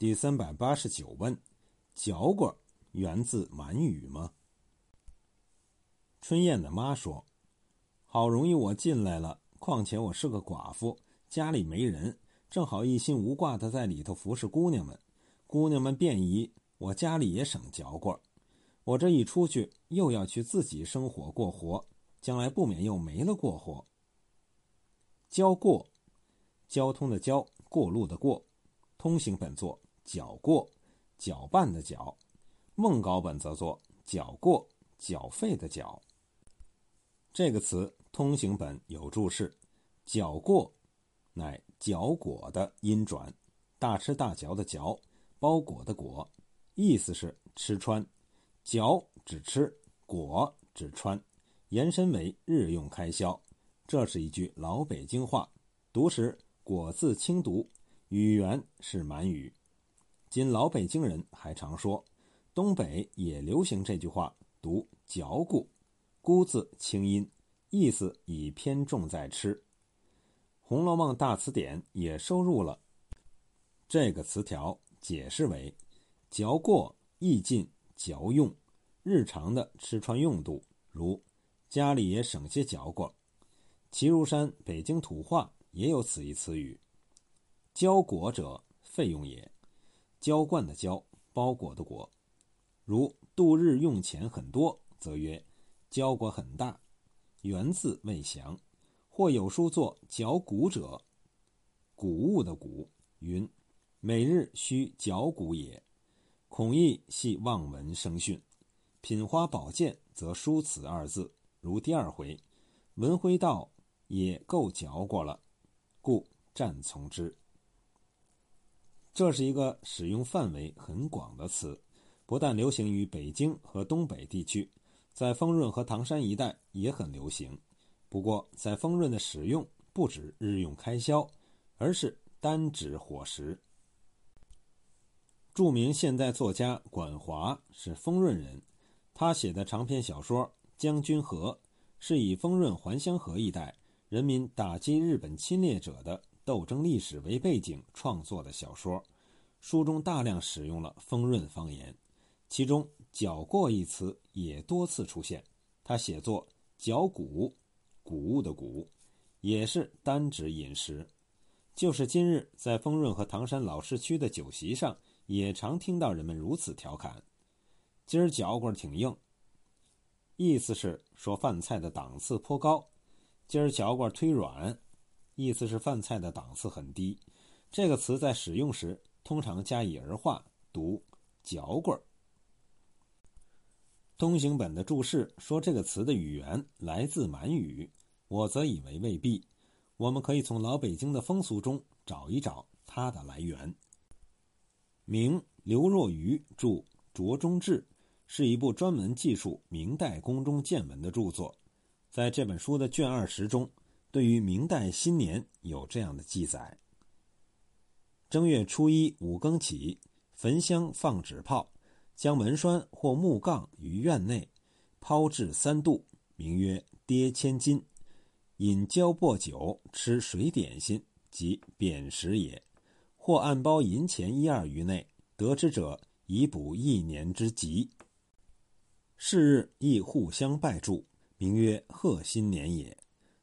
第三百八十九问：嚼棍源自满语吗？春燕的妈说：“好容易我进来了，况且我是个寡妇，家里没人，正好一心无挂的在里头服侍姑娘们。姑娘们便宜，我家里也省嚼棍我这一出去，又要去自己生火过活，将来不免又没了过活。交过，交通的交，过路的过，通行本作。”缴过，搅拌的搅；孟稿本则作缴过，缴费的缴。这个词通行本有注释：缴过，乃嚼果的音转，大吃大嚼的嚼，包裹的裹，意思是吃穿。嚼指吃，果指穿，延伸为日用开销。这是一句老北京话，读时果字轻读，语源是满语。今老北京人还常说，东北也流行这句话，读“嚼固”，“咕”字清音，意思已偏重在吃。《红楼梦》大词典也收入了这个词条，解释为“嚼过意尽嚼用，日常的吃穿用度，如家里也省些嚼过。”齐如山《北京土话》也有此一词语，“交果者，费用也。”浇灌的浇，包裹的裹，如度日用钱很多，则曰交裹很大。源字未详，或有书作嚼谷者，谷物的谷。云每日需嚼谷也，孔义系望闻生讯。品花宝鉴则书此二字，如第二回，文辉道也够嚼过了，故暂从之。这是一个使用范围很广的词，不但流行于北京和东北地区，在丰润和唐山一带也很流行。不过，在丰润的使用不止日用开销，而是单指伙食。著名现代作家管华是丰润人，他写的长篇小说《将军河》是以丰润还乡河一带人民打击日本侵略者的。斗争历史为背景创作的小说，书中大量使用了丰润方言，其中“嚼过”一词也多次出现。他写作“嚼谷”，谷物的谷，也是单指饮食。就是今日在丰润和唐山老市区的酒席上，也常听到人们如此调侃：“今儿嚼棍挺硬。”意思是说饭菜的档次颇高。今儿嚼棍忒软。意思是饭菜的档次很低，这个词在使用时通常加以儿化，读“嚼棍儿”。通行本的注释说这个词的语言来自满语，我则以为未必。我们可以从老北京的风俗中找一找它的来源。明刘若愚著《卓中志》，是一部专门记述明代宫中见闻的著作，在这本书的卷二十中。对于明代新年有这样的记载：正月初一五更起，焚香放纸炮，将门栓或木杠于院内，抛掷三度，名曰“跌千金”。饮交薄酒，吃水点心，即扁食也。或暗包银钱一二于内，得之者以补一年之急。是日亦互相拜祝，名曰贺新年也。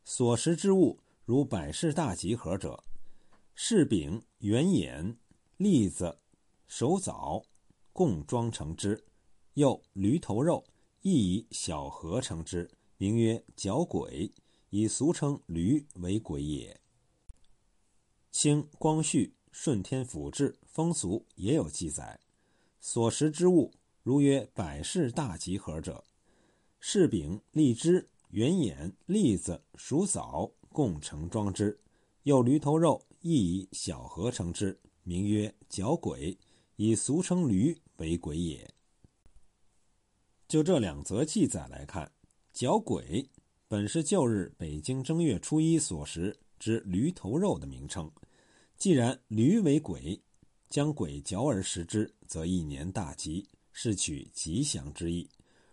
所食之物，如百事大集合者，柿饼、圆眼、栗子、手枣，共装成之；又驴头肉，亦以小合成之，名曰角鬼，以俗称驴为鬼也。清光绪、顺天府志风俗也有记载，所食之物，如曰百事大集合者，柿饼、荔枝。圆眼、栗子、熟枣共成装之，又驴头肉亦以小合成之，名曰角鬼，以俗称驴为鬼也。就这两则记载来看，角鬼本是旧日北京正月初一所食之驴头肉的名称。既然驴为鬼，将鬼嚼而食之，则一年大吉，是取吉祥之意。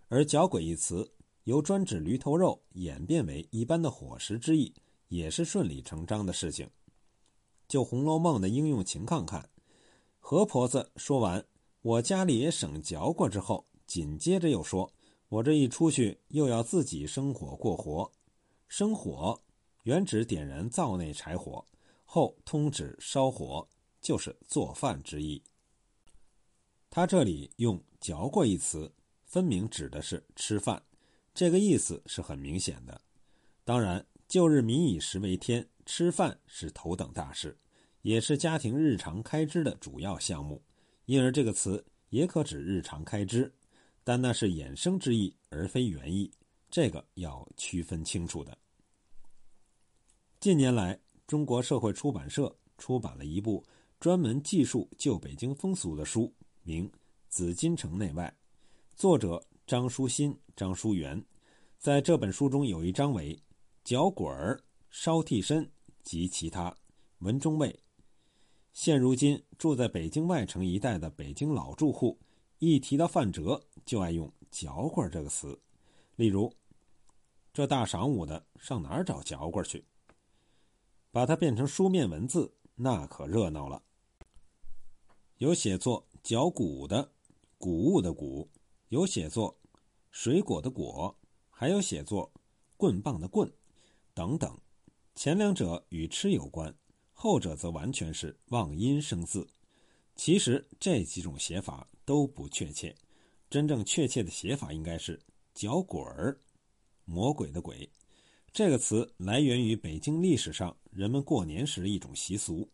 而角鬼一词。由专指驴头肉演变为一般的伙食之意，也是顺理成章的事情。就《红楼梦》的应用情况看，何婆子说完“我家里也省嚼过”之后，紧接着又说：“我这一出去，又要自己生火过活。生火原指点燃灶内柴火，后通指烧火，就是做饭之意。他这里用‘嚼过’一词，分明指的是吃饭，这个意思是很明显的。当然，旧日民以食为天，吃饭是头等大事。”也是家庭日常开支的主要项目，因而这个词也可指日常开支，但那是衍生之意，而非原意，这个要区分清楚的。近年来，中国社会出版社出版了一部专门记述旧北京风俗的书，名《紫禁城内外》，作者张书新、张书元。在这本书中有一章为“脚滚儿、烧替身及其他”，文中谓。现如今住在北京外城一带的北京老住户，一提到范哲，就爱用“嚼棍”这个词。例如，这大晌午的，上哪儿找嚼棍去？把它变成书面文字，那可热闹了。有写作“脚骨”的“谷物”的“谷”，有写作“水果”的“果”，还有写作“棍棒”的“棍”，等等。前两者与吃有关。后者则完全是望音生字，其实这几种写法都不确切，真正确切的写法应该是“搅鬼儿”，魔鬼的“鬼”。这个词来源于北京历史上人们过年时一种习俗：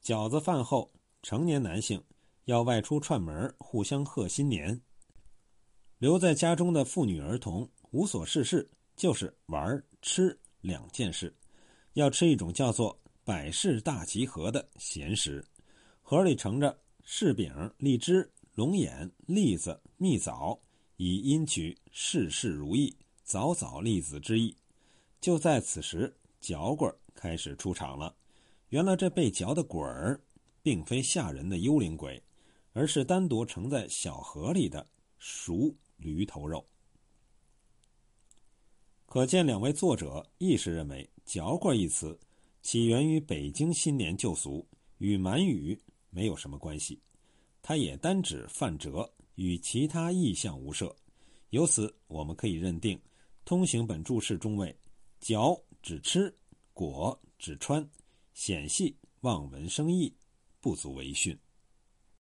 饺子饭后，成年男性要外出串门，互相贺新年；留在家中的妇女儿童无所事事，就是玩吃两件事，要吃一种叫做。百事大集合的闲食，盒里盛着柿饼、荔枝、龙眼、栗子、蜜枣，以因取事事如意、早早立子之意。就在此时，嚼棍开始出场了。原来这被嚼的滚儿，并非吓人的幽灵鬼，而是单独盛在小盒里的熟驴头肉。可见两位作者亦是认为“嚼棍”一词。起源于北京新年旧俗，与满语没有什么关系。它也单指泛折，与其他意象无涉。由此，我们可以认定，通行本注释中谓“嚼”指吃，“果”指穿，显系望文生义，不足为训。